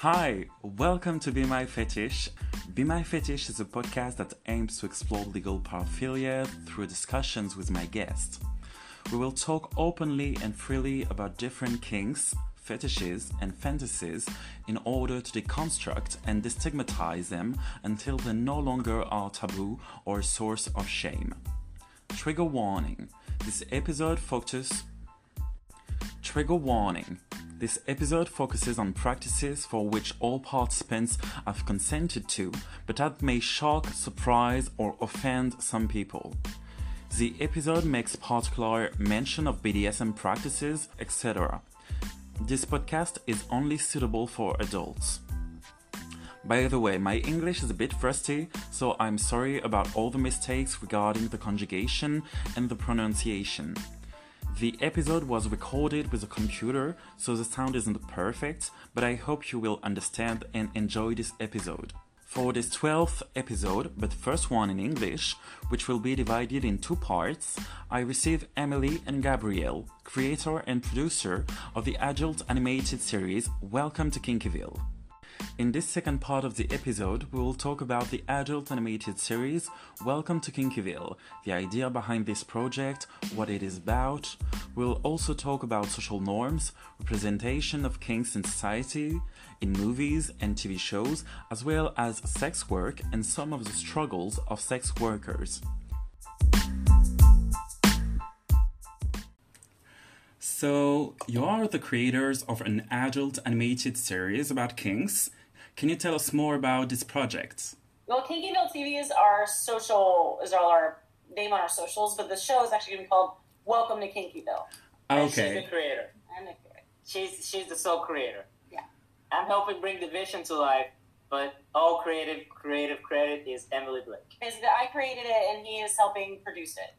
Hi, welcome to Be My Fetish. Be My Fetish is a podcast that aims to explore legal paraphilia through discussions with my guests. We will talk openly and freely about different kinks, fetishes, and fantasies in order to deconstruct and destigmatize them until they no longer are taboo or a source of shame. Trigger warning this episode focuses. Trigger warning. This episode focuses on practices for which all participants have consented to, but that may shock, surprise, or offend some people. The episode makes particular mention of BDSM practices, etc. This podcast is only suitable for adults. By the way, my English is a bit rusty, so I'm sorry about all the mistakes regarding the conjugation and the pronunciation. The episode was recorded with a computer, so the sound isn't perfect, but I hope you will understand and enjoy this episode. For this 12th episode, but first one in English, which will be divided in two parts, I receive Emily and Gabrielle, creator and producer of the adult animated series Welcome to Kinkyville. In this second part of the episode, we will talk about the adult animated series Welcome to Kinkyville, the idea behind this project, what it is about. We'll also talk about social norms, representation of kinks in society, in movies and TV shows, as well as sex work and some of the struggles of sex workers. So, you are the creators of an adult animated series about kinks. Can you tell us more about this project? Well, Kinkyville TV is our social, is our name on our socials, but the show is actually going to be called Welcome to Kinkyville. And she's the creator. I'm the creator. She's she's the sole creator. Yeah. I'm helping bring the vision to life, but all creative creative credit is Emily Blake. Basically, I created it and he is helping produce it.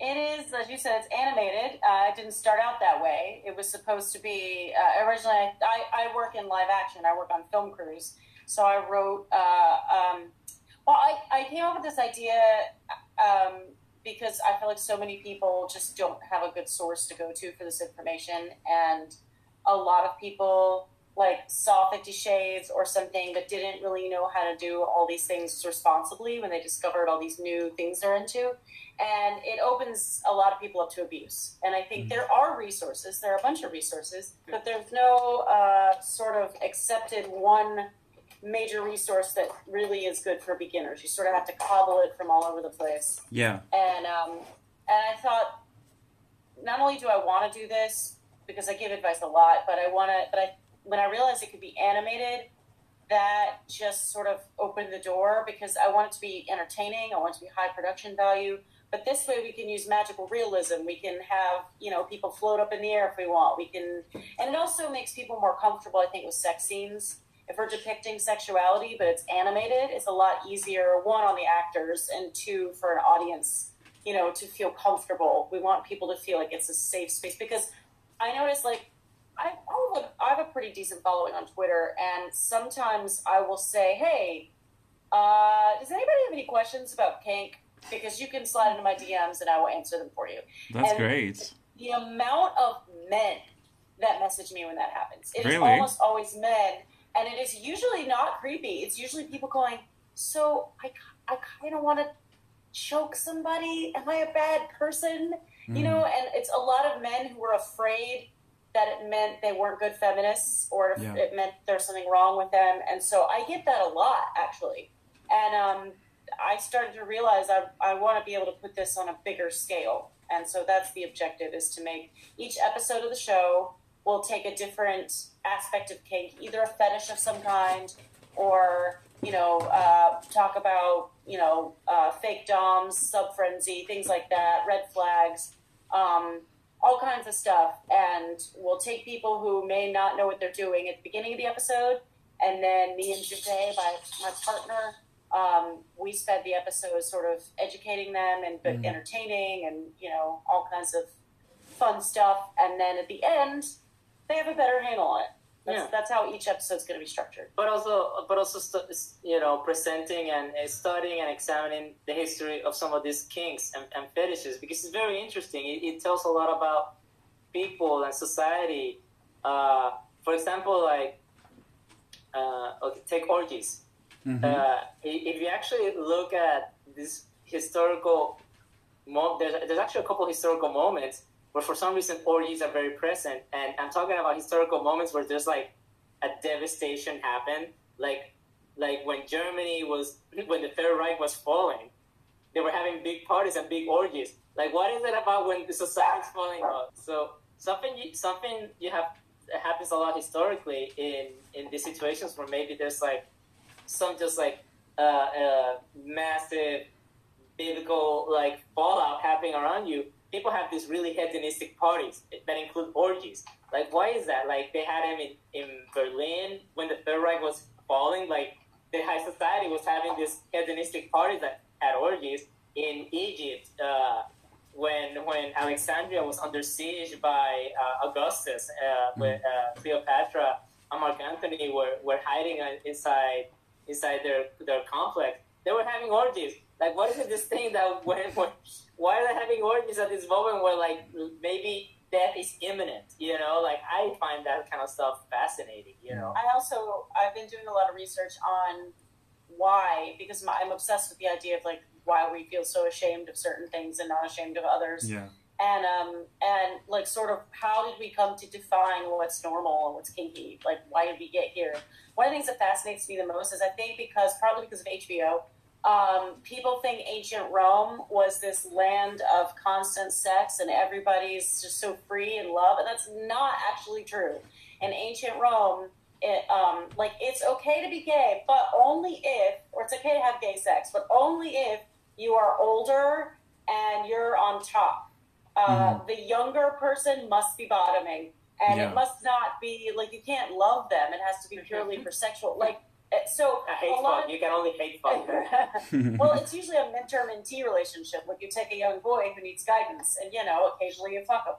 It is, as you said, it's animated. Uh, it didn't start out that way. It was supposed to be, uh, originally, I, I work in live action, I work on film crews. So I wrote, uh, um, well, I, I came up with this idea um, because I feel like so many people just don't have a good source to go to for this information. And a lot of people like saw Fifty Shades or something, but didn't really know how to do all these things responsibly when they discovered all these new things they're into. And it opens a lot of people up to abuse. And I think there are resources, there are a bunch of resources, but there's no uh, sort of accepted one major resource that really is good for beginners. You sort of have to cobble it from all over the place Yeah. and um, and I thought, not only do I want to do this because I give advice a lot, but I want to. But I when I realized it could be animated, that just sort of opened the door because I want it to be entertaining. I want it to be high production value. But this way, we can use magical realism. We can have you know people float up in the air if we want. We can, and it also makes people more comfortable. I think with sex scenes. If we're depicting sexuality, but it's animated, it's a lot easier. One on the actors, and two for an audience you know, to feel comfortable. We want people to feel like it's a safe space because I notice like I, I have a- I have a pretty decent following on Twitter, and sometimes I will say, "Hey, uh, does anybody have any questions about kink?" Because you can slide into my DMs and I will answer them for you. That's And great. The amount of men that message me when that happens, it is Really? almost always men, and it is usually not creepy. It's usually people going, "So I, I kind of want to choke somebody. Am I a bad person?" Mm. You know, and it's a lot of men who are afraid that it meant they weren't good feminists or if Yeah. it meant there's something wrong with them. And so I get that a lot, actually. And um, I started to realize I, I want to be able to put this on a bigger scale. And so that's the objective is to make each episode of the show will take a different aspect of kink, either a fetish of some kind or, you know, uh, talk about, you know, uh, fake doms, sub frenzy, things like that, red flags, um, all kinds of stuff. And we'll take people who may not know what they're doing at the beginning of the episode. And then me and Jade, my, my partner, um, we spend the episode sort of educating them and but Mhm. entertaining and, you know, all kinds of fun stuff. And then at the end, they have a better handle on it. That's, Yeah. that's how each episode's going to be structured. But also, but also, stu- you know, presenting and uh, studying and examining the history of some of these kinks and, and fetishes because it's very interesting. It, it tells a lot about people and society. Uh, for example, like uh, okay, take orgies. Mhm. Uh, if you actually look at this historical, mo- there's, there's actually a couple historical moments where for some reason orgies are very present, and I'm talking about historical moments where there's like a devastation happened, like like when Germany was when the Third Reich was falling, they were having big parties and big orgies. Like, what is it about when the society's falling apart? So something you, something you have happens a lot historically in in these situations where maybe there's like some just like uh, uh, massive biblical like fallout happening around you. People have these really hedonistic parties that include orgies. Like, why is that? Like, they had them in, in Berlin when the Third Reich was falling. Like, the high society was having these hedonistic parties that had orgies. In Egypt, uh, when when Alexandria was under siege by uh, Augustus, uh, when uh, Cleopatra and Mark Antony were, were hiding uh, inside inside their their complex, they were having orgies. Like, what is it? This thing that when, when why are they having orgies at this moment where like maybe death is imminent? You know, like I find that kind of stuff fascinating. You know, I also I've been doing a lot of research on why because my, I'm obsessed with the idea of like why we feel so ashamed of certain things and not ashamed of others. Yeah. And um and like sort of how did we come to define what's normal and what's kinky? Like why did we get here? One of the things that fascinates me the most is I think because partly because of HBO, um, people think ancient Rome was this land of constant sex and everybody's just so free and love, and that's not actually true. In ancient Rome, it, um, like it's okay to be gay, but only if, or it's okay to have gay sex, but only if you are older and you're on top. Uh, The younger person must be bottoming, and Yeah. it must not be like you can't love them. It has to be purely for sexual. Like so, I hate a lot fuck. You can only hate fun. well, it's usually a mentor mentee relationship. Like you take a young boy who needs guidance, and you know, occasionally you fuck him.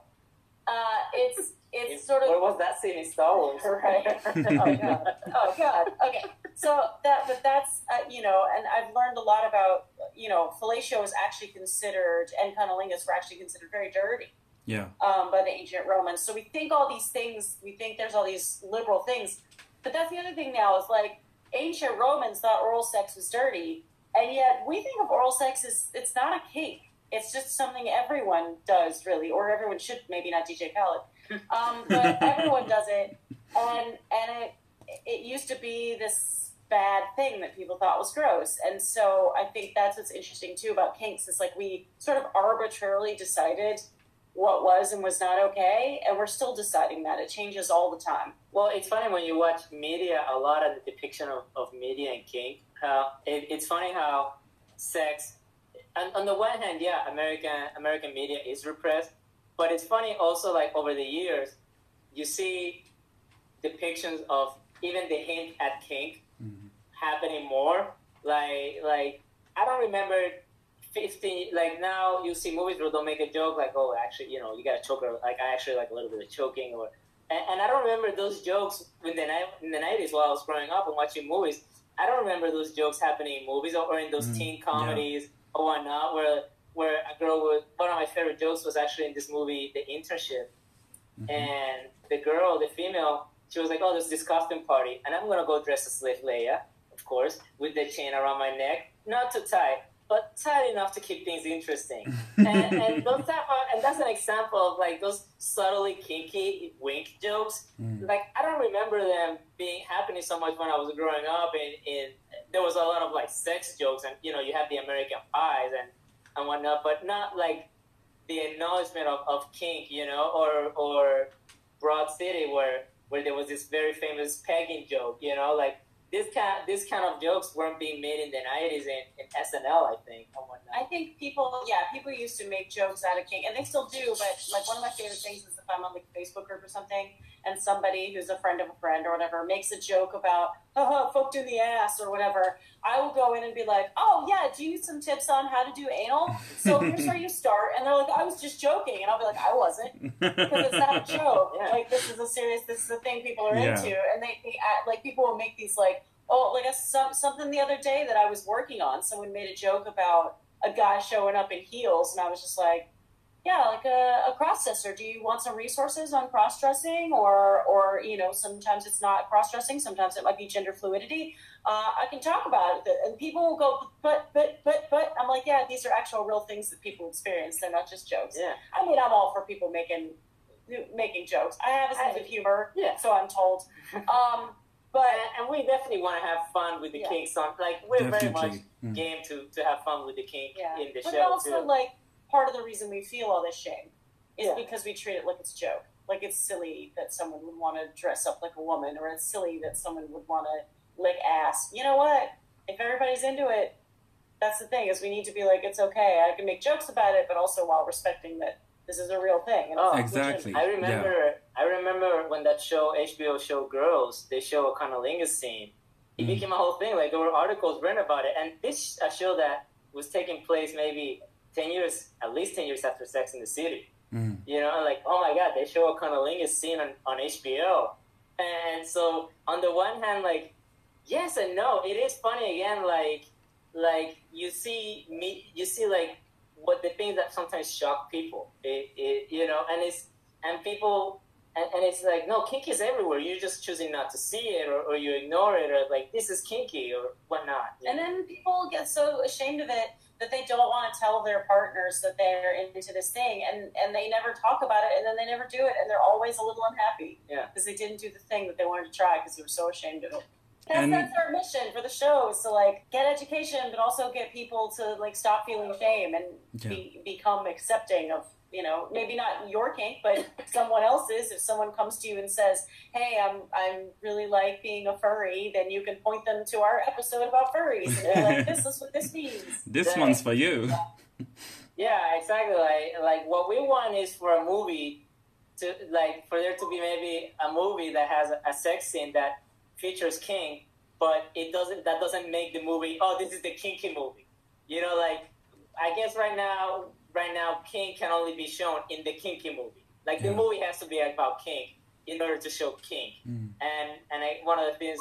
Uh, it's it's sort of Where was that scene in Star Wars? right. oh god. Oh god. Okay. So that, but that's uh, you know, and I've learned a lot about you know, fellatio is actually considered, and cunnilingus were actually considered very dirty Yeah. um, by the ancient Romans. So we think all these things, we think there's all these liberal things. But that's the other thing now is like ancient Romans thought oral sex was dirty, and yet we think of oral sex as it's not a kink. It's just something everyone does, really, or everyone should. Maybe not DJ Khaled, um, but everyone does it, and and it it used to be this bad thing that people thought was gross, and so I think that's what's interesting too about kinks is like we sort of arbitrarily decided what was and was not okay, and we're still deciding that. It changes all the time. Well, it's funny when you watch media, a lot of the depiction of, of media and kink. How it, it's funny how sex, on, on the one hand, yeah, American American media is repressed, but it's funny also like over the years, you see depictions of even the hint at kink Mhm. happening more. Like like I don't remember. 15 like now you see movies where they'll make a joke like oh actually you know you gotta choke her like I actually like a little bit of choking or and, and I don't remember those jokes in the in the nineties while I was growing up and watching movies. I don't remember those jokes happening in movies or, or in those Mm, teen comedies or whatnot. Where where a girl would one of my favorite jokes was actually in this movie, The Internship, Mhm. and the girl, the female, she was like, "Oh, there's this costume party," and I'm gonna go dress as Leia, of course, with the chain around my neck, not too tight. But tight enough to keep things interesting, and, and those type of, and that's an example of like those subtly kinky wink jokes Mm. like I don't remember them being happening so much when I was growing up. And, and there was a lot of like sex jokes, and you know, you have the American pies and and whatnot, but not like the acknowledgement of, of kink, you know, or or Broad City where where there was this very famous pegging joke, you know, like this kind this kind of jokes weren't being made in the nineties in, in SNL, I think. I think people, yeah, people used to make jokes out of kink, and they still do. But like one of my favorite things is if I'm on like a Facebook group or something, and somebody who's a friend of a friend or whatever makes a joke about, uh-huh, oh, fucked in the ass or whatever, I will go in and be like, oh yeah, do you need some tips on how to do anal? So here's where you start, and they're like, I was just joking, and I'll be like, I wasn't because it's not a joke. Yeah. Like this is a serious, this is a thing people are Yeah. into, and they, they act, like people will make these like, oh, like a, some, something the other day that I was working on. Someone made a joke about a guy showing up in heels, and I was just like, yeah, like a, a cross dresser. Do you want some resources on cross dressing, or or you know, sometimes it's not cross dressing. Sometimes it might be gender fluidity. Uh, I can talk about it, and people will go, but but but but. I'm like, yeah, these are actual real things that people experience. They're not just jokes. Yeah. I mean, I'm all for people making making jokes. I have a sense I- of humor, Yeah. so I'm told. Um, but And, and we definitely want to have fun with the Yeah. kink song. Like we're very much Mm. game to, to have fun with the kink yeah, in the show. but also too. like part of the reason we feel all this shame is Yeah. because we treat it like it's a joke. Like it's silly that someone would want to dress up like a woman, or it's silly that someone would want to lick ass. You know what? If everybody's into it, that's the thing. Is we need to be like, it's okay. I can make jokes about it, but also while respecting that this is a real thing. And Oh, Exactly. I remember I remember when that show HBO show Girls, they show a cunnilingus scene. It Mm. became a whole thing. Like there were articles written about it, and this a show that was taking place maybe ten years, at least ten years after Sex in the City. Mm. You know, like oh my god, they show a cunnilingus scene on, on HBO, and so on the one hand, like yes and no, it is funny again. Like like you see me, you see like what the things that sometimes shock people. It, it you know, and it's and people. And, and it's like no kink is everywhere. You're just choosing not to see it, or, or you ignore it, or like this is kinky, or whatnot. And then people get so ashamed of it that they don't want to tell their partners that they're into this thing, and and they never talk about it, and then they never do it, and they're always a little unhappy. Yeah. because they didn't do the thing that they wanted to try because they were so ashamed of it. That's, And- that's our mission for the show is to like get education, but also get people to like stop feeling shame and Yeah. be, become accepting of you know maybe not your kink, but someone else's. If someone comes to you and says, "Hey, I'm I'm really like being a furry," then you can point them to our episode about furries, like, "This is what this means." This Yeah. one's for you. Yeah, exactly. Like, like what we want is for a movie to like for there to be maybe a movie that has a, a sex scene that features kink, but it doesn't. That doesn't make the movie. Oh, this is the kinky movie. You know, like I guess right now, right now, kink can only be shown in the kinky movie. Like the movie has to be about kink in order to show kink. Mm. And and I, one of the things,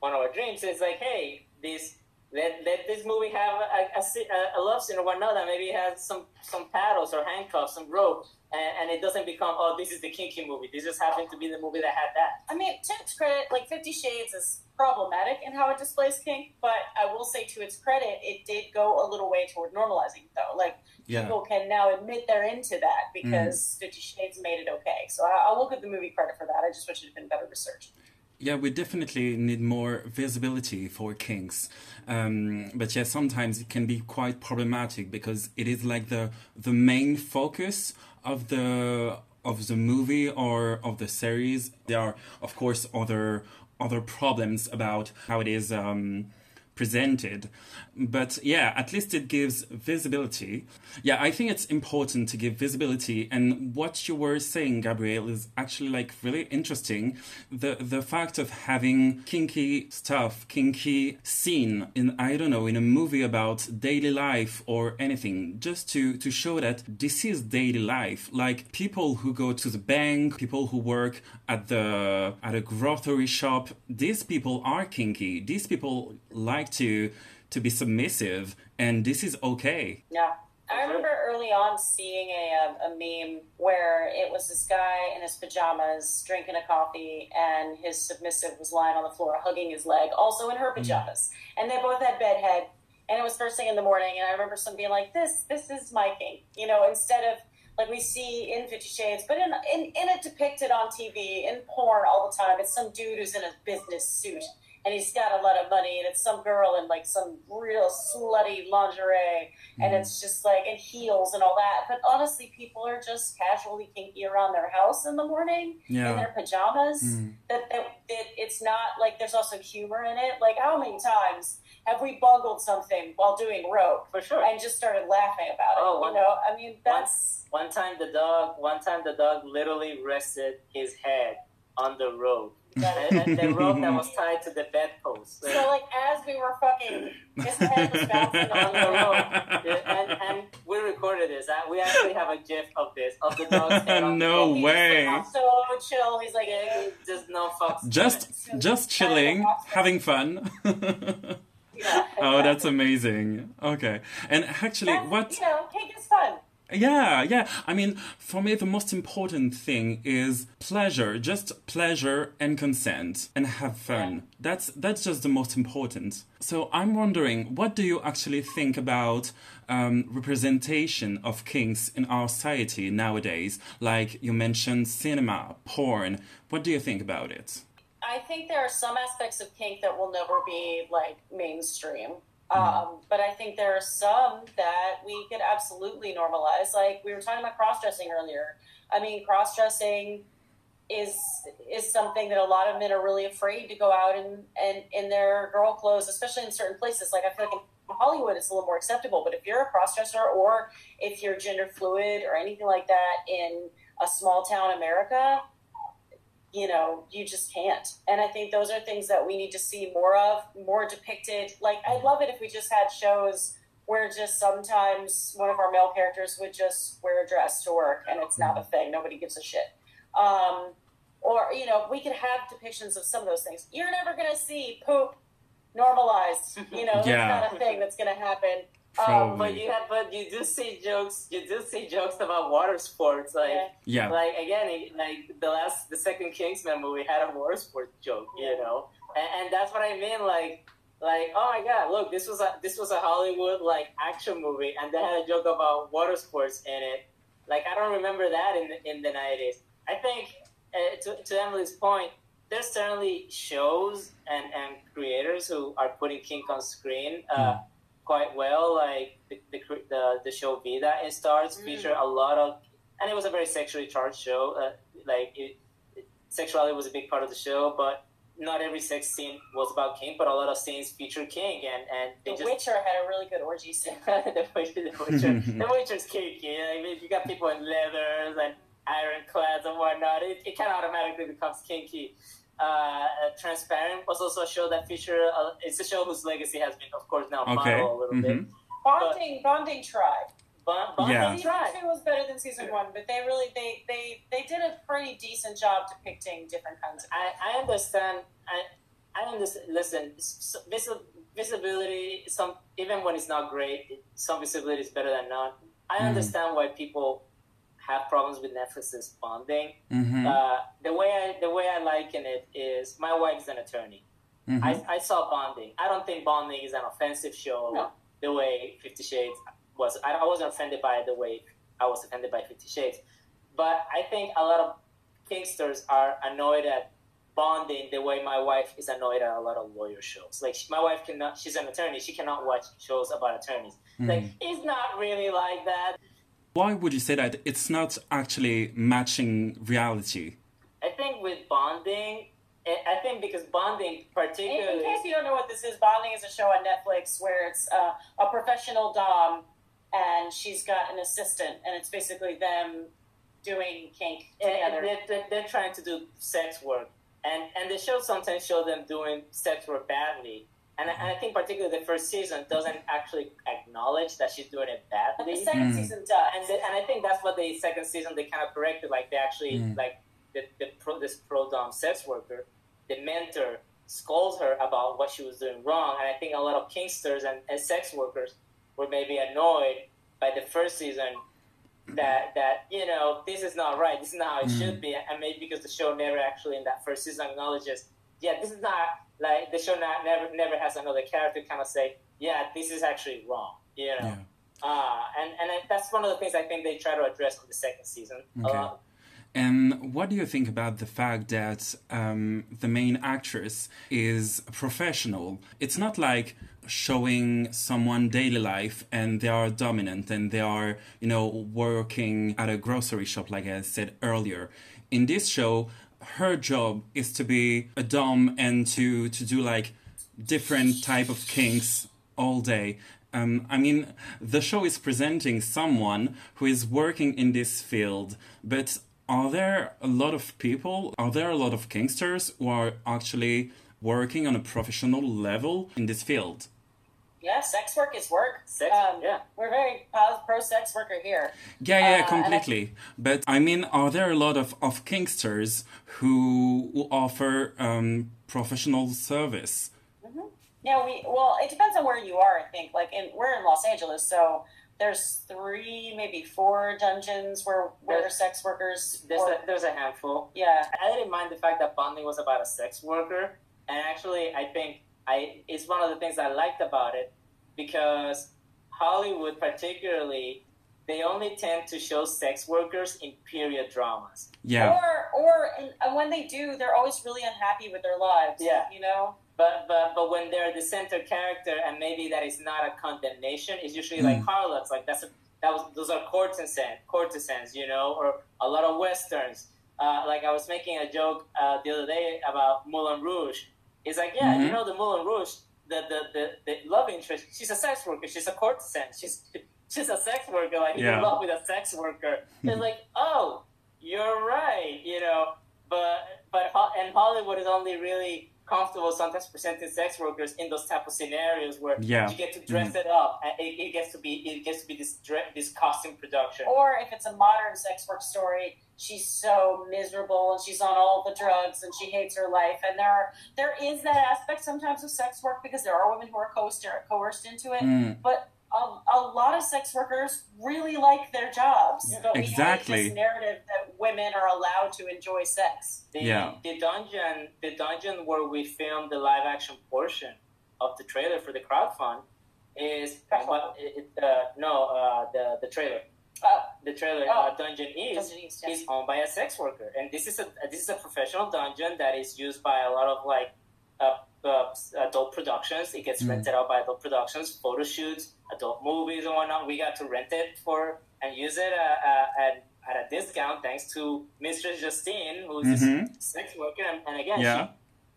one of our dreams is like, hey, this let, let this movie have a, a, a, a love scene or whatnot that maybe it has some some paddles or handcuffs, some rope, and, and it doesn't become oh this is the kinky movie. This just happened to be the movie that had that. I mean, to its credit, like Fifty Shades is problematic in how it displays kink, but I will say to its credit, it did go a little way toward normalizing it, though. Like Yeah. people can now admit they're into that because mm. Fifty Shades made it okay. So I, I will give the movie credit for that. I just wish it had been better researched. Yeah, we definitely need more visibility for kinks. Um, but yeah, sometimes it can be quite problematic because it is like the the main focus of the of the movie or of the series. There are of course other other problems about how it is um, presented. But yeah, at least it gives visibility. Yeah, I think it's important to give visibility. And what you were saying, Gabrielle, is actually like really interesting. The the fact of having kinky stuff, kinky scene in I don't know in a movie about daily life or anything, just to to show that this is daily life. Like people who go to the bank, people who work at the at a grocery shop. These people are kinky. These people like to to be submissive, and this is okay. Yeah. I remember early on seeing a, um, a meme where it was this guy in his pajamas drinking a coffee, and his submissive was lying on the floor hugging his leg, also in her pajamas. And they both had bedhead, and it was first thing in the morning. And I remember some being like, "This, this is my kink," you know, instead of like we see in Fifty Shades, but in in, in it depicted on TV in porn all the time. It's some dude who's in a business suit. And he's got a lot of money, and it's some girl in like some real slutty lingerie, and it's just like and heels and all that. But honestly, people are just casually kinky around their house in the morning in their pajamas. Mm. That, that, that it's not like there's also humor in it. Like how many times have we bungled something while doing rope For sure. and just started laughing about it? Oh, you one- know, I mean that's One time the dog, one time the dog literally rested his head on the rope, and, and the rope that was tied to the bedpost. so like as we were fucking, his head was bouncing on on the the rope. rope, and, and we recorded this. Uh, We actually have a GIF of this of the dog's head No the rope. way. So chill. He's like, Yeah, he just no fucks. Just just chilling, having fun. yeah, oh, that's amazing. Okay. And actually, That's- what you know, kink is fun. Yeah, yeah. I mean, for me, the most important thing is pleasure, just pleasure and consent, and have fun. That's that's just the most important. So I'm wondering, what do you actually think about um, representation of kinks in our society nowadays? Like you mentioned, cinema, porn. What do you think about it? I think there are some aspects of kink that will never be like mainstream. Um, but I think there are some that we could absolutely normalize. Like we were talking about cross dressing earlier. I mean, cross dressing is is something that a lot of men are really afraid to go out and and in their girl clothes, especially in certain places. Like I feel like in Hollywood, it's a little more acceptable. But if you're a cross dresser or if you're gender fluid or anything like that in a small town America, you know, you just can't. And I think those are things that we need to see more of, more depicted. Like, I'd love it if we just had shows where just sometimes one of our male characters would just wear a dress to work and it's not a thing. Nobody gives a shit. Um, or, you know, we could have depictions of some of those things. You're never going to see poop normalized. You know, Yeah. that's not a thing that's going to happen. Um, Probably. But you have, but you do see jokes. You do see jokes about water sports, like. yeah. Yeah. Like again, like the last, the second Kingsman movie had a water sport joke, you know, and, and that's what I mean. Like, like oh my god, look, this was a this was a Hollywood like action movie, and they had a joke about water sports in it. Like I don't remember that in the, in the nineties. I think uh, to to Emily's point, there's certainly shows and and creators who are putting kink on screen. Uh, Quite well, like the, the the the show Vida in Starz Mm. feature a lot of and it was a very sexually charged show. Uh, like it, it- sexuality was a big part of the show, but not every sex scene was about kink. But a lot of scenes featured kink, and and they The just Witcher had a really good orgy scene. the Witcher, the Witcher, the Witcher's kinky. I mean, if you got people in leathers and ironclads and whatnot. It, it kind of automatically becomes kinky. Uh, Transparent was also a show that featured. Uh, it's a show whose legacy has been, of course, now Okay. modeled a little bit. Mhm. Bonding, bonding tried. But, but Yeah. Season two was better than season one, but they really they they they did a pretty decent job depicting different kinds of. I, I understand. I I understand. Listen, s- visi- visibility. Some even when it's not great, some visibility is better than none. I Mhm. understand why people have problems with Netflix's bonding. Mhm. Uh, the way I the way I liken it is my wife's an attorney. Mhm. I, I saw bonding. I don't think bonding is an offensive show No. the way Fifty Shades was. I, I wasn't offended by it the way I was offended by Fifty Shades. But I think a lot of Kinksters are annoyed at bonding the way my wife is annoyed at a lot of lawyer shows. Like she, my wife cannot, she's an attorney. She cannot watch shows about attorneys. Like it's not really like that. Why would you say that it's not actually matching reality? I think with bonding, I I think because bonding In, in case you don't know what this is, Bonding is a show on Netflix where it's uh, a professional dom, and she's got an assistant, and it's basically them doing kink together. they're, they're, they're trying to do sex work, and and the show sometimes show them doing sex work badly. And I, and I think particularly the first season doesn't actually acknowledge that she's doing it But the second Mm. season does. And the, and I think that's what the second season they kind of corrected. Like they actually Mm. like the, the pro, this pro dom sex worker, the mentor scolds her about what she was doing wrong. And I think a lot of kinksters and, and sex workers were maybe annoyed by the first season that that you know this is not right. This is not how it Mm. should be. And maybe because the show never actually in that first season acknowledges, yeah, this is not like the show not, never never has another character kind of say, yeah, this is actually wrong. You know. Yeah. Uh, and and I- that's one of the things I think they try to address in the second season. Okay. lot. And what do you think about the fact that um, the main actress is professional? It's not like showing someone daily life and they are dominant and they are, you know, working at a grocery shop, like I said earlier. In this show, her job is to be a dom and to to do like different type of kinks all day. Um, I mean, the show is presenting someone who is working in this field, but are there a lot of people, are there a lot of kinksters who are actually working on a professional level in this field? Yeah, sex work is work. Sex, Um, yeah. We're very pro sex worker here. Yeah, yeah, Uh, and I- completely. But I mean, are there a lot of, of kinksters who, who offer um, professional service? Yeah, we well, it depends on where you are. I think like in we're in Los Angeles, so there's three, maybe four dungeons where where there's sex workers. There's or- a, there's a handful. yeah, I didn't mind the fact that bonding was about a sex worker, and actually, I think I it's one of the things I liked about it because Hollywood, particularly, they only tend to show sex workers in period dramas. Yeah. or or and, and when they do, they're always really unhappy with their lives. Yeah. you know. But but but when they're the center character, and maybe that is not a condemnation, it's usually like Mm. harlots. Like that's a, that was those are courtesans, courtesans, you know, or a lot of westerns. Uh, like I was making a joke uh, the other day about Moulin Rouge. It's like, yeah, you Mhm. know, the Moulin Rouge, the, the the the love interest. She's a sex worker. She's a courtesan. She's she's a sex worker. Like Yeah. in love with a sex worker. It's like, oh, you're right. You know, but but and Hollywood is only really comfortable sometimes presenting sex workers in those type of scenarios where Yeah. you get to dress it up and it, it gets to be it gets to be this dre- this costume production. Or if it's a modern sex work story, she's so miserable and she's on all the drugs and she hates her life. And there are there is that aspect sometimes of sex work because there are women who are coerced, coerced into it. Mm. But a, a lot of sex workers really like their jobs. But we Exactly. hate this narrative that women are allowed to enjoy sex. The, Yeah. the dungeon the dungeon where we filmed the live action portion of the trailer for the crowdfund is what it, it, uh, no uh, the the trailer Uh, the trailer Oh. uh, dungeon is Dungeon East, yeah. is owned by a sex worker, and this is a this is a professional dungeon that is used by a lot of like uh, adult productions. It gets Mm. rented out by adult productions, photo shoots, adult movies, and whatnot. We got to rent it for and use it uh, uh, at at a discount thanks to Mistress Justine, who's Mhm. this sex worker, and, and again, Yeah.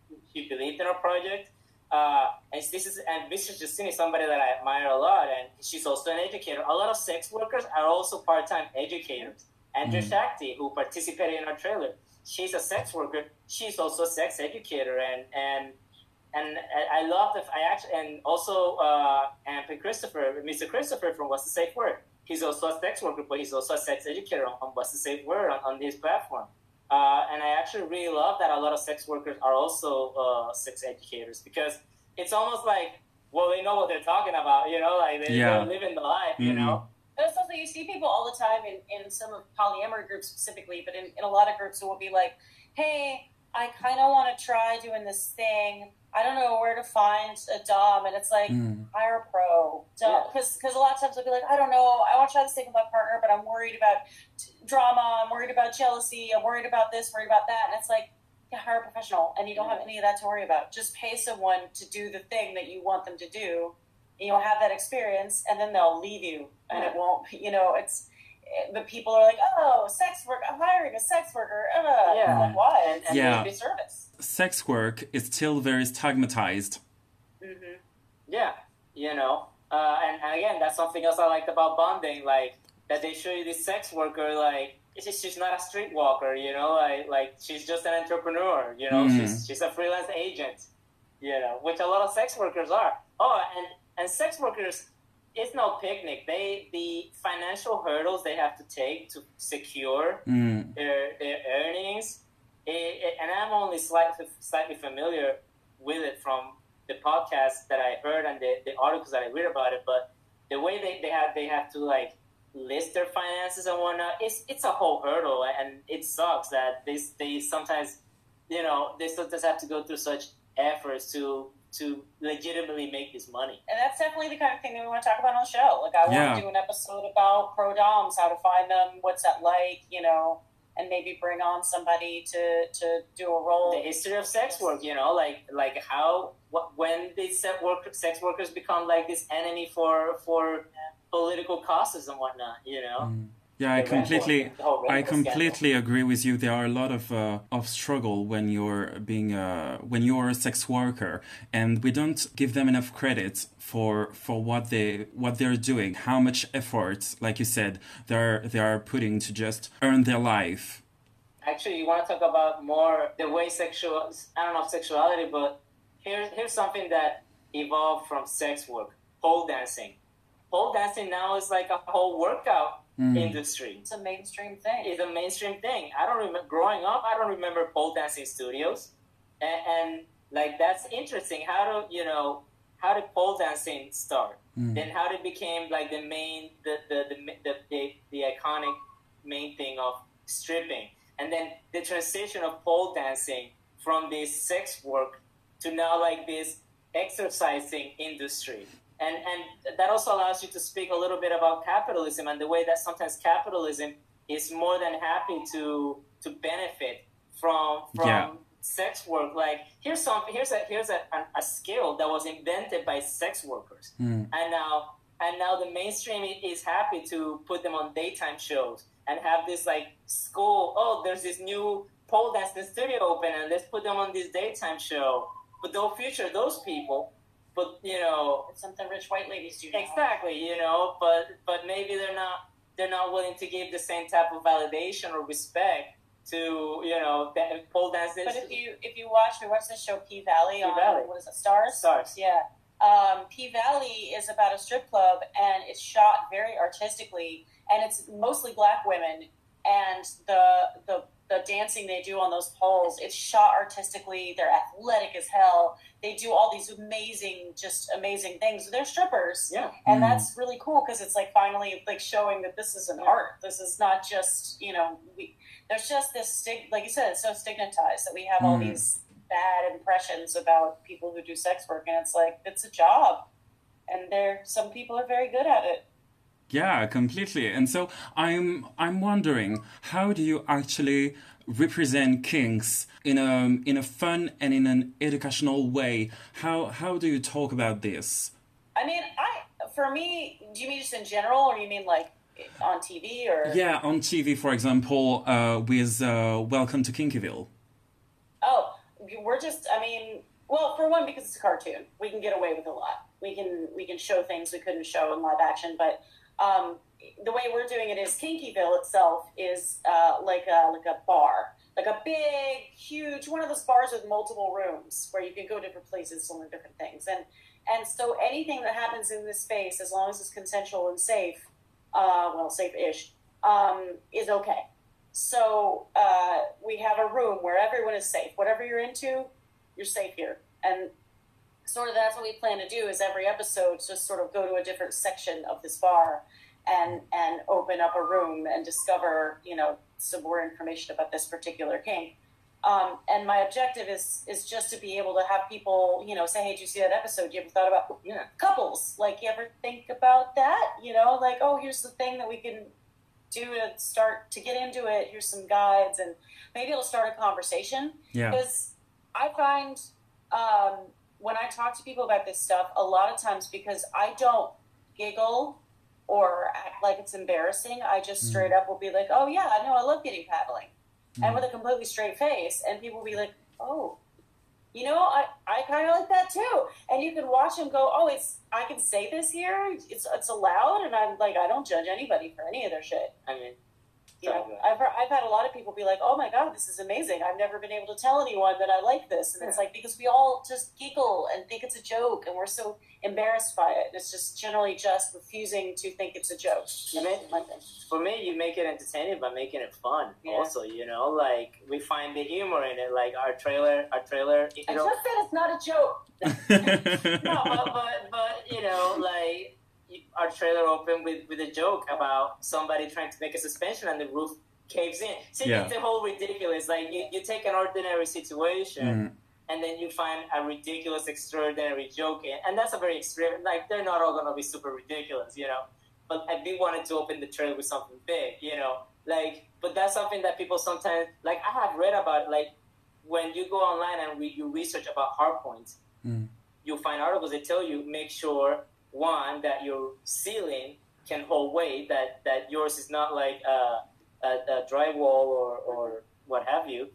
she, she believed in our project. Uh, and this is and Mrs. Justine is somebody that I admire a lot, and she's also an educator. A lot of sex workers are also part-time educators. Andrea Mhm. Shakti, who participated in our trailer, she's a sex worker. She's also a sex educator, and and and I- I love the I actually and also uh, and Christopher, Mr. Christopher from What's the Safe Word. He's also a sex worker, but he's also a sex educator on, on What's the Safe Word on, on his platform. Uh, and I actually really love that a lot of sex workers are also uh, sex educators because it's almost like, well, they know what they're talking about, you know, like they, Yeah. they're living the life, you Mhm. know. But it's also you see people all the time in, in some of polyamory groups specifically, but in, in a lot of groups it will be like, Hey, I kinda wanna try doing this thing. I don't know where to find a Dom and it's like Mm. hire a pro. Yeah. Because a lot of times they'll be like, I don't know, I want to try this thing with my partner, but I'm worried about t- drama, I'm worried about jealousy, I'm worried about this, worried about that. And it's like, yeah, hire a professional, and you don't have any of that to worry about. Just pay someone to do the thing that you want them to do, and you'll have that experience, and then they'll leave you, and it won't, you know, it's. But people are like, oh, sex work. I'm hiring a sex worker. Uh, Yeah. like, why? And- and Yeah. It's service. Sex work is still very stigmatized. Mm-hmm. Yeah, you know, uh, and, and again, that's something else I liked about bonding, like that they show you this sex worker, like it's just, she's not a streetwalker, you know, like like she's just an entrepreneur, you know, Mhm. she's she's a freelance agent, you know, which a lot of sex workers are. Oh, and and sex workers, it's no picnic. They the financial hurdles they have to take to secure Mm. their their earnings, it, it- and I'm only slightly slightly familiar with it from the podcast that I heard and the, the articles that I read about it. But the way they, they have they have to like list their finances and whatnot, it's it's a whole hurdle, and it sucks that they they sometimes you know they sometimes have to go through such efforts to to legitimately make this money. And that's definitely the kind of thing that we want to talk about on the show. Like, I want to do an episode about pro doms, how to find them, what's that like, you know, and maybe bring on somebody to to do a role. the history of sex work you know like like how what, when did sex, work, sex workers become like this enemy for for political causes and whatnot you know Mm. Yeah, I completely, Bull- the whole Red I scandal. completely agree with you. There are a lot of uh, of struggle when you're being uh, when you're a sex worker, and we don't give them enough credit for for what they what they're doing, how much effort, like you said, they're they are putting to just earn their life. actually you want to talk about more the way sexual i don't know sexuality but here's here's something that evolved from sex work pole dancing pole dancing now is like a whole workout Mm. industry It's a mainstream thing. It's a mainstream thing. I don't remember growing up. I don't remember pole dancing studios, and, and like that's interesting. How do you know how did pole dancing start? Mm. Then how it became like the main, the the, the the, the, the iconic main thing of stripping, and then the transition of pole dancing from this sex work to now like this exercising industry. And, and that also allows you to speak a little bit about capitalism and the way that sometimes capitalism is more than happy to to benefit from from yeah. sex work. Like here's some here's a here's a, a, a skill that was invented by sex workers, mm. and now and now the mainstream is happy to put them on daytime shows and have this like school. Oh, there's this new pole dance studio open, and let's put them on this daytime show. But don't future those people. But you know, it's something rich white ladies do. Exactly, you know. But but maybe they're not they're not willing to give the same type of validation or respect to you know that pole dancers. But if you if you watch we watch the show P Valley on Valley. what is it Starz Starz yeah um, P Valley is about a strip club and it's shot very artistically and it's mostly black women and the the the dancing they do on those poles it's shot artistically they're athletic as hell they do all these amazing just amazing things. They're strippers. Yeah. And mm. that's really cool because it's like finally like showing that this is an art. This is not just you know we there's just this stig like you said it's so stigmatized that we have mm. all these bad impressions about people who do sex work and it's like it's a job. And there some people are very good at it yeah, completely. And so I'm I'm wondering how do you actually represent kinks in a in a fun and in an educational way? How how do you talk about this? I mean, I for me, do you mean just in general, or you mean like on TV or? Yeah, on TV, for example, uh, with uh, Welcome to Kinkyville. Oh, we're just. I mean, well, for one, because it's a cartoon, we can get away with a lot. We can we can show things we couldn't show in live action, but um, the way we're doing it is Kinkyville itself is uh, like a like a bar, like a big, huge one of those bars with multiple rooms where you can go different places to learn different things. And and so anything that happens in this space, as long as it's consensual and safe, uh, well, safe-ish, um, is okay. So uh, we have a room where everyone is safe. Whatever you're into, you're safe here. And sort of that's what we plan to do is every episode just sort of go to a different section of this bar and and open up a room and discover you know some more information about this particular kink um, and my objective is is just to be able to have people you know say hey did you see that episode? You ever thought about you know, couples? Like you ever think about that? You know like oh here's the thing that we can do to start to get into it. Here's some guides and maybe it'll start a conversation. Yeah. Because i find um, when I talk to people about this stuff, a lot of times because I don't giggle or act like it's embarrassing, I just mm. straight up will be like, "Oh yeah, I know, I love getting paddling," mm. and with a completely straight face, and people will be like, "Oh." You know, I, I kind of like that too. And you can watch them go, oh, it's I can say this here. It's it's allowed, and I'm like, I don't judge anybody for any of their shit. I mean, you know, I've, heard, I've had a lot of people be like, "Oh my god, this is amazing! I've never been able to tell anyone that I like this." And yeah. it's like because we all just giggle and think it's a joke, and we're so embarrassed by it. And It's just generally just refusing to think it's a joke. You make, for me, you make it entertaining by making it fun. Yeah. Also, you know, like we find the humor in it. Like our trailer, our trailer. You I know, just said it's not a joke. no, but, but but you know, like our trailer opened with, with a joke about somebody trying to make a suspension and the roof caves in. See, yeah. it's a whole ridiculous. Like you, you take an ordinary situation mm. and then you find a ridiculous, extraordinary joke in, and that's a very extreme. Like they're not all gonna be super ridiculous, you know. But I did wanted to open the trailer with something big, you know. Like, but that's something that people sometimes like. I have read about like when you go online and re- you research about hard points. Mm. You'll find articles that tell you make sure one that your ceiling can hold weight that that yours is not like a, a, a drywall or, or what have you.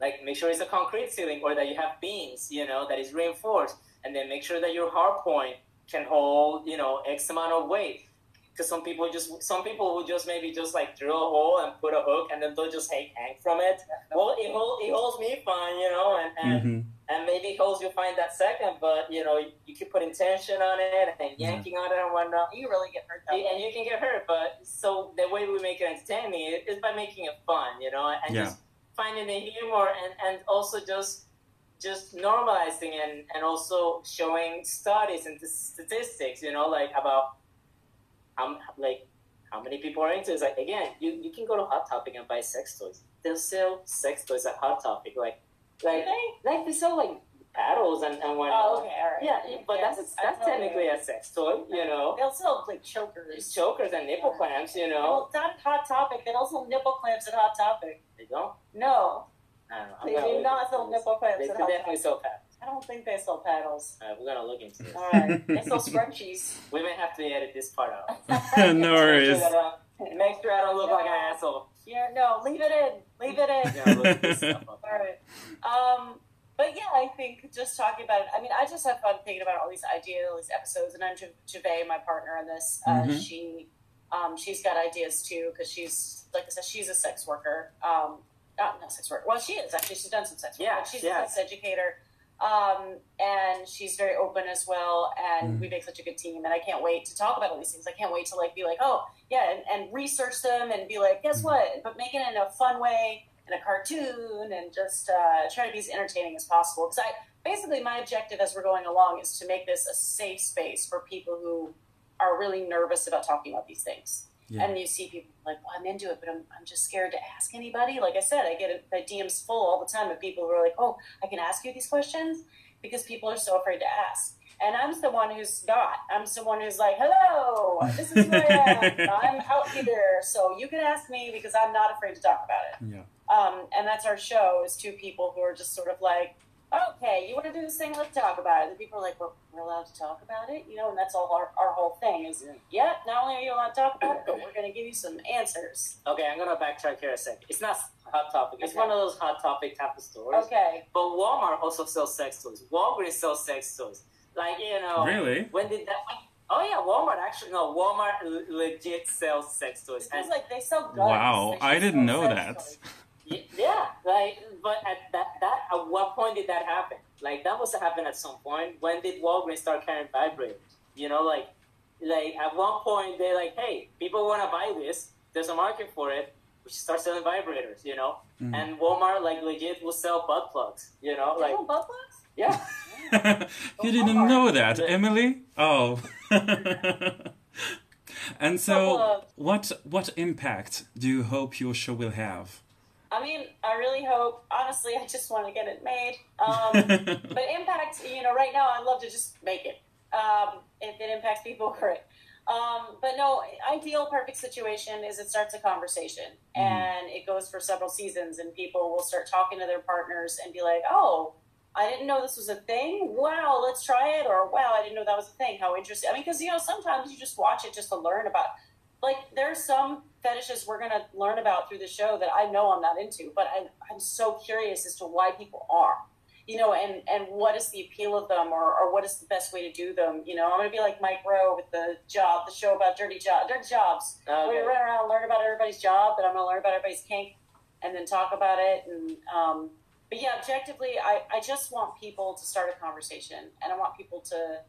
Like make sure it's a concrete ceiling or that you have beams you know that is reinforced. And then make sure that your hard point can hold you know x amount of weight because some people just some people will just maybe just like drill a hole and put a hook and then they'll just hang, hang from it well it, hold, it holds me fine you know and, and mm-hmm and maybe holes you'll find that second, but you know you keep putting tension on it and yanking on it and whatnot. You really get hurt, that and you can get hurt. But so the way we make it entertaining is by making it fun, you know, and yeah. just finding the humor and and also just just normalizing and, and also showing studies and statistics, you know, like about how like how many people are into it. It's like again, you, you can go to Hot Topic and buy sex toys. They'll sell sex toys at Hot Topic, like like like they sell like paddles and, and whatnot. Oh, okay, all right. Yeah, but that's that's totally technically a sex toy, you know. They'll sell like chokers. Chokers and nipple clamps, you know. Well, not Hot Topic. They don't sell nipple clamps at Hot Topic. They don't. No, I don't know. I'm they do not sell nipple clamps They at could Hot definitely Topic. sell paddles. I don't think they sell paddles. All right, we're gonna look into this. All right, they sell scrunchies. We may have to edit this part out. no worries. Make sure, I don't- make sure look like an asshole. Yeah, no, leave it in. Leave it in. Yeah, look this stuff up. All right. Um, but yeah, I think just talking about it. I mean, I just have fun thinking about all these ideas, all these episodes, and I'm J- Jave, my partner in this. Uh, Mhm. She, um, she's got ideas too because she's like I said, she's a sex worker. Um, not not sex worker. Well, she is actually. She's done some sex work. Yeah, but she's yeah. a sex educator. Um, and she's very open as well, and Mm. we make such a good team. And I can't wait to talk about all these things. I can't wait to like be like, oh yeah, and, and research them and be like, guess Mhm. what? But make it in a fun way, in a cartoon, and just uh, try to be as entertaining as possible. Because I basically my objective as we're going along is to make this a safe space for people who are really nervous about talking about these things. Yeah. And you see people like, well, I'm into it, but I'm, I'm just scared to ask anybody. Like I said, I get it, my DMs full all the time of people who are like, oh, I can ask you these questions because people are so afraid to ask. And I'm the one who's not. I'm the one who's like, hello, this is who I am. I'm out here, so you can ask me because I'm not afraid to talk about it. Yeah. Um, and that's our show is two people who are just sort of like, okay, you want to do this thing? Let's talk about it. And people are like, well, we're allowed to talk about it, you know, and that's all our, our whole thing is, Yeah. yeah, not only are you allowed to talk about it, but we're going to give you some answers. Okay, I'm gonna backtrack here a second. It's not hot topic. It's Okay. one of those hot topic type of stores. Okay. But Walmart also sells sex toys. Walgreens sells sex toys. Like you know. Really? When did that? Oh yeah, Walmart actually no. Walmart l- legit sells sex toys. It And feels like they sell guns. Wow, They I didn't know that. Yeah, like, but at that, that, at what point did that happen? Like, that must have happened at some point. When did Walgreens start carrying vibrators? You know, like, like at one point they're like, hey, people want to buy this. There's a market for it. We should start selling vibrators. You know, Mhm. and Walmart like legit will sell butt plugs. You know, like, sell butt plugs? yeah. you didn't know that, Emily? Oh. and so, what what impact do you hope your show will have? I mean, I really hope, honestly, I just want to get it made. Um, but impact, you know, right now I'd love to just make it. Um, if it impacts people, great. Um, but no, ideal perfect situation is it starts a conversation Mhm. and it goes for several seasons, and people will start talking to their partners and be like, "Oh, I didn't know this was a thing. Wow, let's try it." Or, "Wow, I didn't know that was a thing. How interesting." I mean, because you know, sometimes you just watch it just to learn about. Like, there's some fetishes we're gonna learn about through the show that I know I'm not into, but I, I'm so curious as to why people are you know, and and what is the appeal of them, or, or what is the best way to do them? You know, I'm gonna be like Mike Rowe with the job, the show about dirty job, dirty jobs. Okay. you run around and learn about everybody's job, but I'm gonna learn about everybody's kink, and then talk about it. And um, but yeah, objectively, I I just want people to start a conversation, and I want people to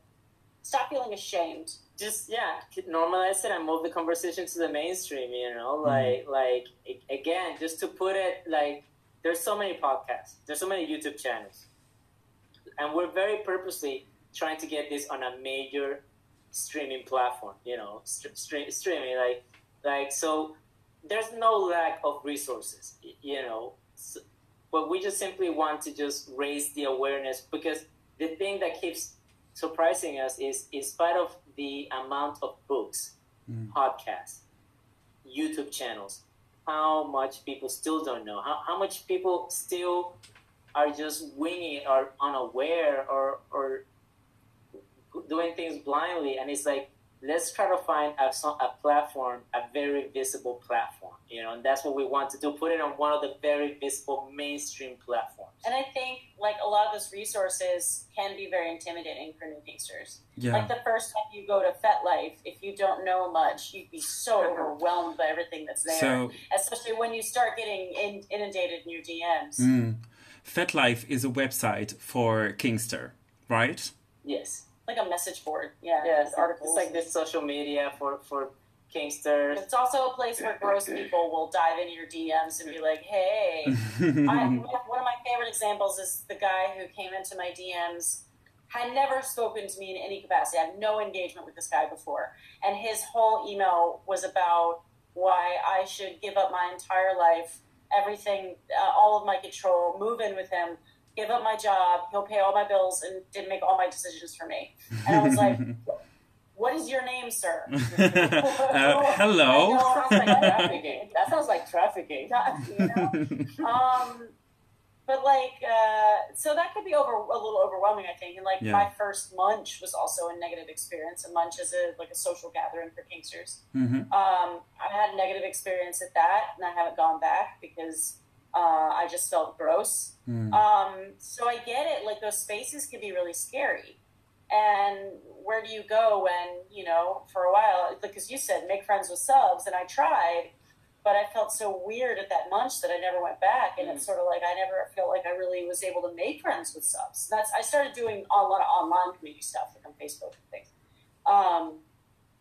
stop feeling ashamed. Just yeah normalize it and move the conversation to the mainstream you know? Mm-hmm. Like like again just to put it like there's so many podcasts there's so many youtube channels. And we're very purposely trying to get this on a major streaming platform you know? St- stream, streaming like like so there's no lack of resources you know? So, but we just simply want to just raise the awareness because the thing that keeps surprising us is in spite of the amount of books, Mm. podcasts, YouTube channels, how much people still don't know, how, how much people still are just winging it or unaware or, or doing things blindly. And it's like, let's try to find a, a platform, a very visible platform, you know, and that's what we want to do, put it on one of the very visible mainstream platforms. And I think like a lot of those resources can be very intimidating for new kinksters. yeah. Like the first time you go to FetLife, if you don't know much, you'd be so overwhelmed by everything that's there. So, Especially when you start getting in, inundated in your DMs. mm, FetLife is a website for Kinkster, right? Yes. Like a message board. Yeah. Yes, with articles. It's like this social media for for Kinksters. It's also a place where gross people will dive into your DMs and be like, "Hey." I, one of my favorite examples is the guy who came into my DMs had never spoken to me in any capacity. I had no engagement with this guy before, and his whole email was about why I should give up my entire life, everything, uh, all of my control, move in with him, give up my job, he'll pay all my bills, and didn't make all my decisions for me. And I was like. What is your name, sir? uh, hello. That sounds like trafficking. That sounds like trafficking. You know? um, but like, uh, so that could be over a little overwhelming, I think. And like, Yeah. my first munch was also a negative experience. A munch is a like a social gathering for Kinksters. hmm Um, I had a negative experience at that, and I haven't gone back because uh, I just felt gross. Mm. Um, so I get it. Like those spaces can be really scary. And where do you go when you know for a while? Because you said make friends with subs, and I tried, but I felt so weird at that munch that I never went back. And it's sort of like I never felt like I really was able to make friends with subs. That's I started doing a lot of online community stuff like on Facebook and things. Um,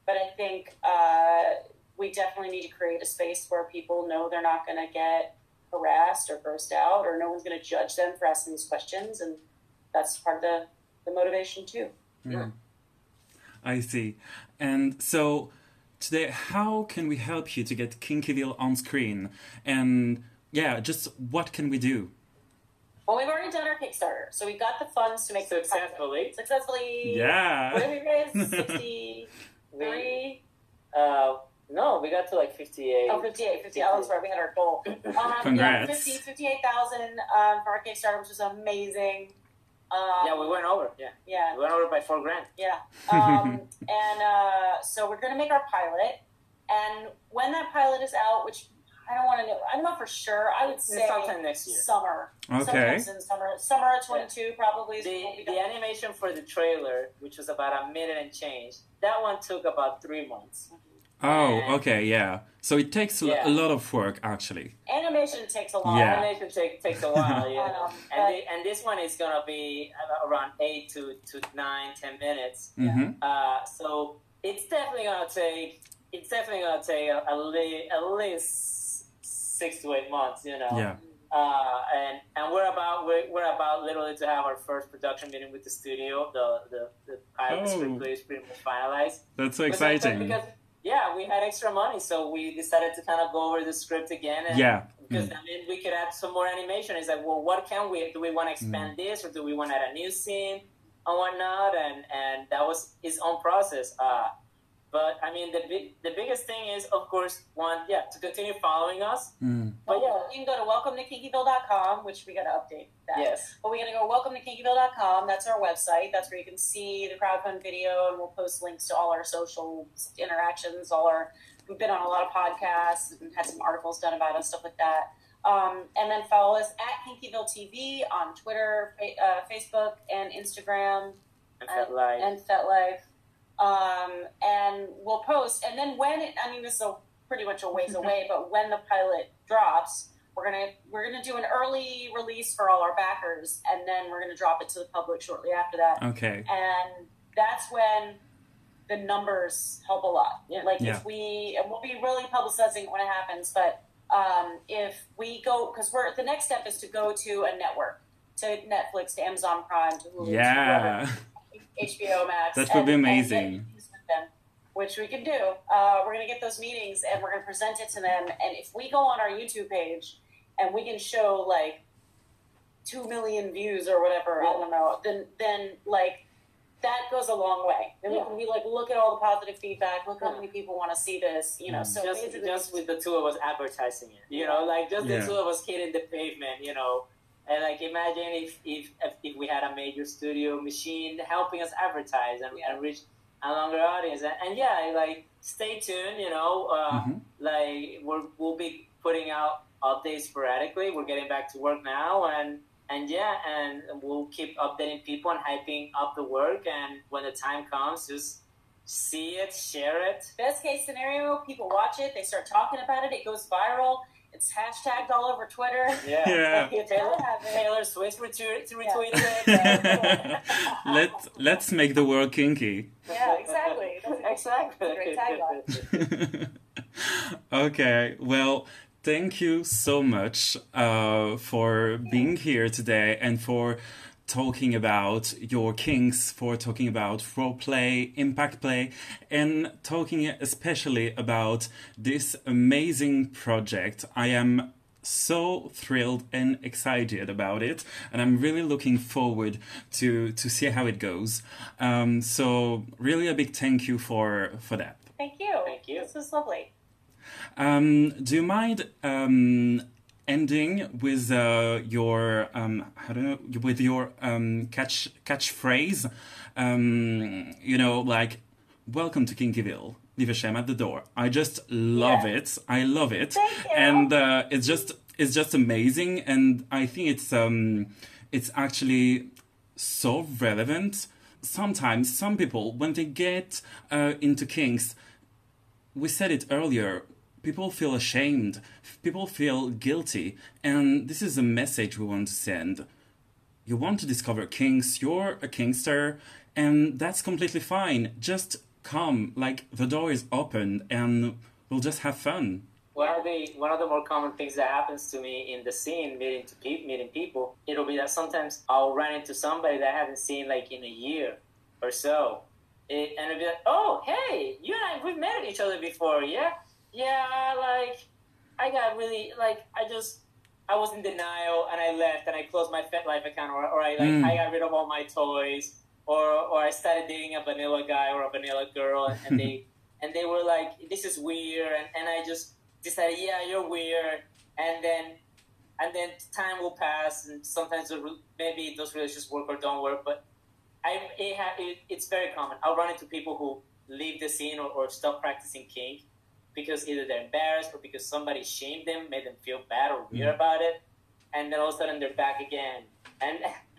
but I think uh, we definitely need to create a space where people know they're not going to get harassed or grossed out, or no one's going to judge them for asking these questions, and that's part of the, the motivation too. I see. And so today, how can we help you to get Kinkyville on screen? And yeah, just what can we do? Well, we've already done our Kickstarter, so we've got the funds to make the pilot. Successfully. Successfully. Yeah. What did we raise? Sixty-three. Uh, no, we got to like 58. Oh, 58, 50. Oh, that's right. We had our goal. Um, Congrats. Yeah, 50, 58,000 um, for our Kickstarter, which was amazing. Um, Yeah, we went over. Yeah, yeah. we went over by four grand. Yeah. Um, and uh, so we're going to make our pilot. And when that pilot is out, which I don't want to know, I don't know for sure. I would say sometime next year. summer. Okay. Sometimes in summer. Summer of 22 probably The, when we'll be the animation for the trailer, which was about a minute and change, that one took about three months. Oh, okay, yeah. So it takes a- Yeah. a lot of work, actually. Animation takes a lot. Yeah. Animation take, takes a while, yeah. And, the, and this one is gonna be around eight to, to nine, ten minutes. hmm Uh, so it's definitely gonna take it's definitely gonna take a, a le- at least six to eight months, you know. Yeah. Uh, and and we're about we're, we're about literally to have our first production meeting with the studio. The the the pilot Oh. script is pretty much finalized. That's so But that's exciting. Because yeah, we had extra money, so we decided to kind of go over the script again. And Yeah. Because I mean, we could add some more animation. It's like, well, what can we? Do we want to expand Mm. this, or do we want to add a new scene and whatnot? And and that was his own process. Uh, but I mean, the big the biggest thing is, of course, one, yeah, to continue following us. Mm. But yeah, You can go to welcome to kinkyville.com, which we got to update that. yes, But we got to go welcome to kinkyville.com. That's our website. That's where you can see the crowdfund video, and we'll post links to all our social interactions. All our we've been on a lot of podcasts and had some articles done about us, stuff like that. Um, and then follow us at Kinkyville TV on Twitter, uh, Facebook, and Instagram and felt like and FetLife. Um, and we'll post. And then when it, I mean, this is a, pretty much a ways away, but when the pilot drops, we're gonna we're gonna do an early release for all our backers, and then we're gonna drop it to the public shortly after that. Okay. And that's when the numbers help a lot. Yeah. Like Yeah. if we and we'll be really publicizing it when it happens, but um, if we go because we're the next step is to go to a network to Netflix, to Amazon Prime, to Hulu, to. Yeah. HBO Max. That would be and- and get amazing. them, which we can do. Uh, we're going to get those meetings and we're going to present it to them. And if we go on our YouTube page and we can show like two million views or whatever, I don't know, then then like that goes a long way. Then Yeah. we can be like, look at all the positive feedback. Look how many people want to see this. You know, Mm. so just just with the two of us advertising it, you know, like just Yeah. the two of us hitting the pavement, you know. And like imagine if if if, if we had a major studio machine helping us advertise and, Yeah. and reach a longer audience. And, and yeah, like stay tuned, you know. Uh, Mhm. Like we're, we'll be putting out updates sporadically. We're getting back to work now, and and yeah, and we'll keep updating people and hyping up the work. And when the time comes, just see it, share it. best case scenario, people watch it, they start talking about it, it goes viral, It's hashtagged all over Twitter. Yeah. Yeah. You Taylor, gotta it. Taylor Swift retweet, Yeah. retweeted it. Let let's make the world kinky. Yeah, exactly. exactly. Great tagline. okay, well, thank you so much uh, for being here today and for talking about your kinks, for talking about role play, impact play, and talking especially about this amazing project. I am so thrilled and excited about it and i'm really looking forward to to see how it goes um, so really a big thank you for for that Thank you. Thank you. This was lovely. um, do you mind um, ending with uh, your um, I don't know with your um, catch catchphrase? Um, you know, like "Welcome to Kinkyville." Leave a shame at the door. I just love Yeah. it. I love it, and uh, it's just it's just amazing. And I think it's um, it's actually so relevant. Sometimes some people, when they get uh, into kinks, we said it earlier people feel ashamed people feel guilty and this is a message we want to send. You want to discover kinks, you're a kinkster, and that's completely fine. Just come like the door is open and we'll just have fun. One of the one of the more common things that happens to me in the scene, meeting to pe- meeting people, it'll be that sometimes I'll run into somebody that I haven't seen like in a year or so, it, and it'll be like, "Oh, hey, you and I we've met each other before, yeah, yeah." Like, I got really like I just I was in denial and I left and I closed my FetLife account or, or I like Mm. I got rid of all my toys or or I started dating a vanilla guy or a vanilla girl and, and they and they were like, "This is weird," and, and I just decided, "Yeah, you're weird," and then and then time will pass, and sometimes the, re- maybe those relationships work or don't work, but I it, ha- it, it's very common. I'll run into people who leave the scene or, or stop practicing kink because either they're embarrassed or because somebody shamed them, made them feel bad or weird mm. about it, and then all of a sudden they're back again. And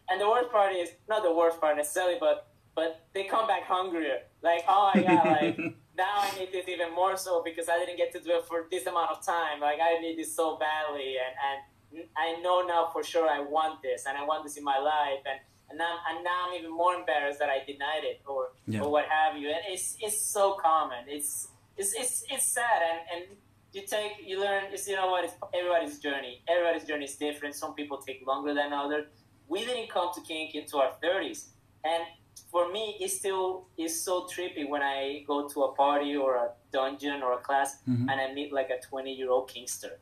and the worst part is not the worst part necessarily, but but they come back hungrier. Like oh my god, like now I need this even more so because I didn't get to do it for this amount of time. Like I need this so badly, and and I know now for sure I want this, and I want this in my life, and and now and now I'm even more embarrassed that I denied it or Yeah. or what have you. And it's it's so common. It's it's it's, it's sad, and and you take you learn. It's you know what? It's everybody's journey. Everybody's journey is different. Some people take longer than others. We didn't come to kink into our thirties, and for me, it still is so trippy when I go to a party or a dungeon or a class Mhm. and I meet like a 20 year old Kinkster.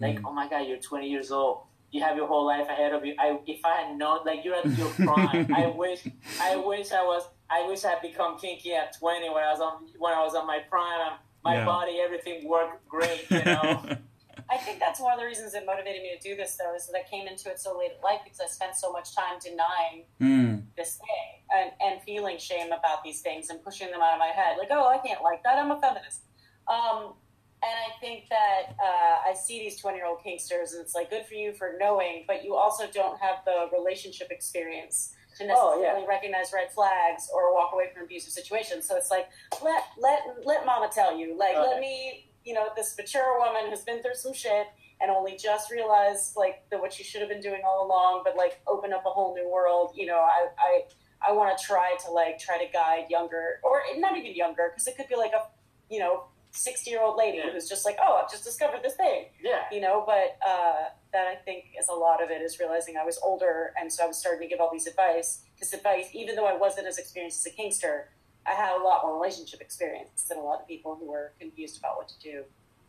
Like, Mhm. oh my God, you're 20 years old. You have your whole life ahead of you. I, if I had known, like, you're at your prime. I wish, I wish I was, I wish I had become kinky at 20 when I was on, when I was on my prime. My Yeah. body, everything worked great, you know. I think that's one of the reasons it motivated me to do this, though, is that I came into it so late in life because I spent so much time denying Mm, this thing and, and feeling shame about these things and pushing them out of my head. Like, oh, I can't like that. I'm a feminist. Um, and I think that uh, I see these 20 year old Kinksters, and it's like good for you for knowing, but you also don't have the relationship experience to Oh, yeah. recognize red flags or walk away from abusive situations. So it's like, let, let, let mama tell you. Like, let me, you know, this mature woman who's been through some shit and only just realized like what she should have been doing all along, but like open up a whole new world. You know, I I, I want to try to like try to guide younger or not even younger because it could be like a you know sixty year old lady Yeah. who's just like oh I've just discovered this thing yeah. you know. But uh, that I think is a lot of it is realizing I was older and so I was starting to give all these advice. This advice, even though I wasn't as experienced as a kinkster, I had a lot more relationship experience than a lot of people who were confused about what to do.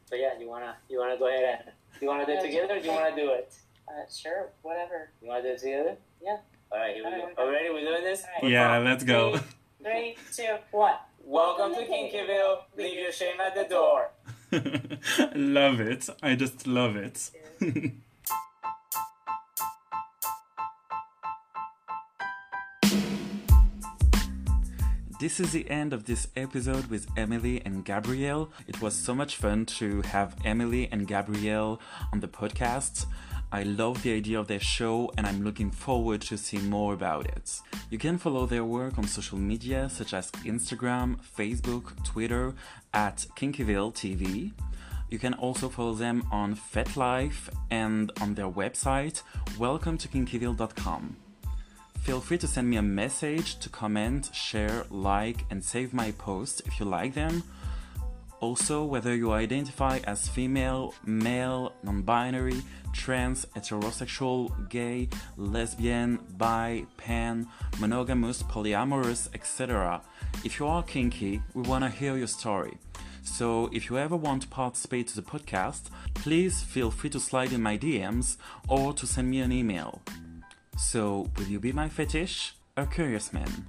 So yeah, you wanna, you wanna go ahead and, you wanna do it together or do you wanna do it? Uh, sure, whatever. You wanna do it together? Yeah. All right, here we Alright, go. Are we ready? We're doing this? All right. We're yeah, let's go. Three, two, one. Welcome to Kinkyville. Leave your shame at the door. love it. I just love it. This is the end of this episode with Emily and Gabrielle. It was so much fun to have Emily and Gabrielle on the podcast. I love the idea of their show and I'm looking forward to see more about it. You can follow their work on social media such as Instagram, Facebook, Twitter at Kinkyville TV. You can also follow them on FetLife and on their website, welcome to kinkyville.com. Feel free to send me a message to comment, share, like, and save my posts if you like them. Also, whether you identify as female, male, non binary, trans, heterosexual, gay, lesbian, bi, pan, monogamous, polyamorous, etc. If you are kinky, we want to hear your story. So if you ever want to participate to the podcast, please feel free to slide in my DMs or to send me an email. So, will you be my fetish? A curious man.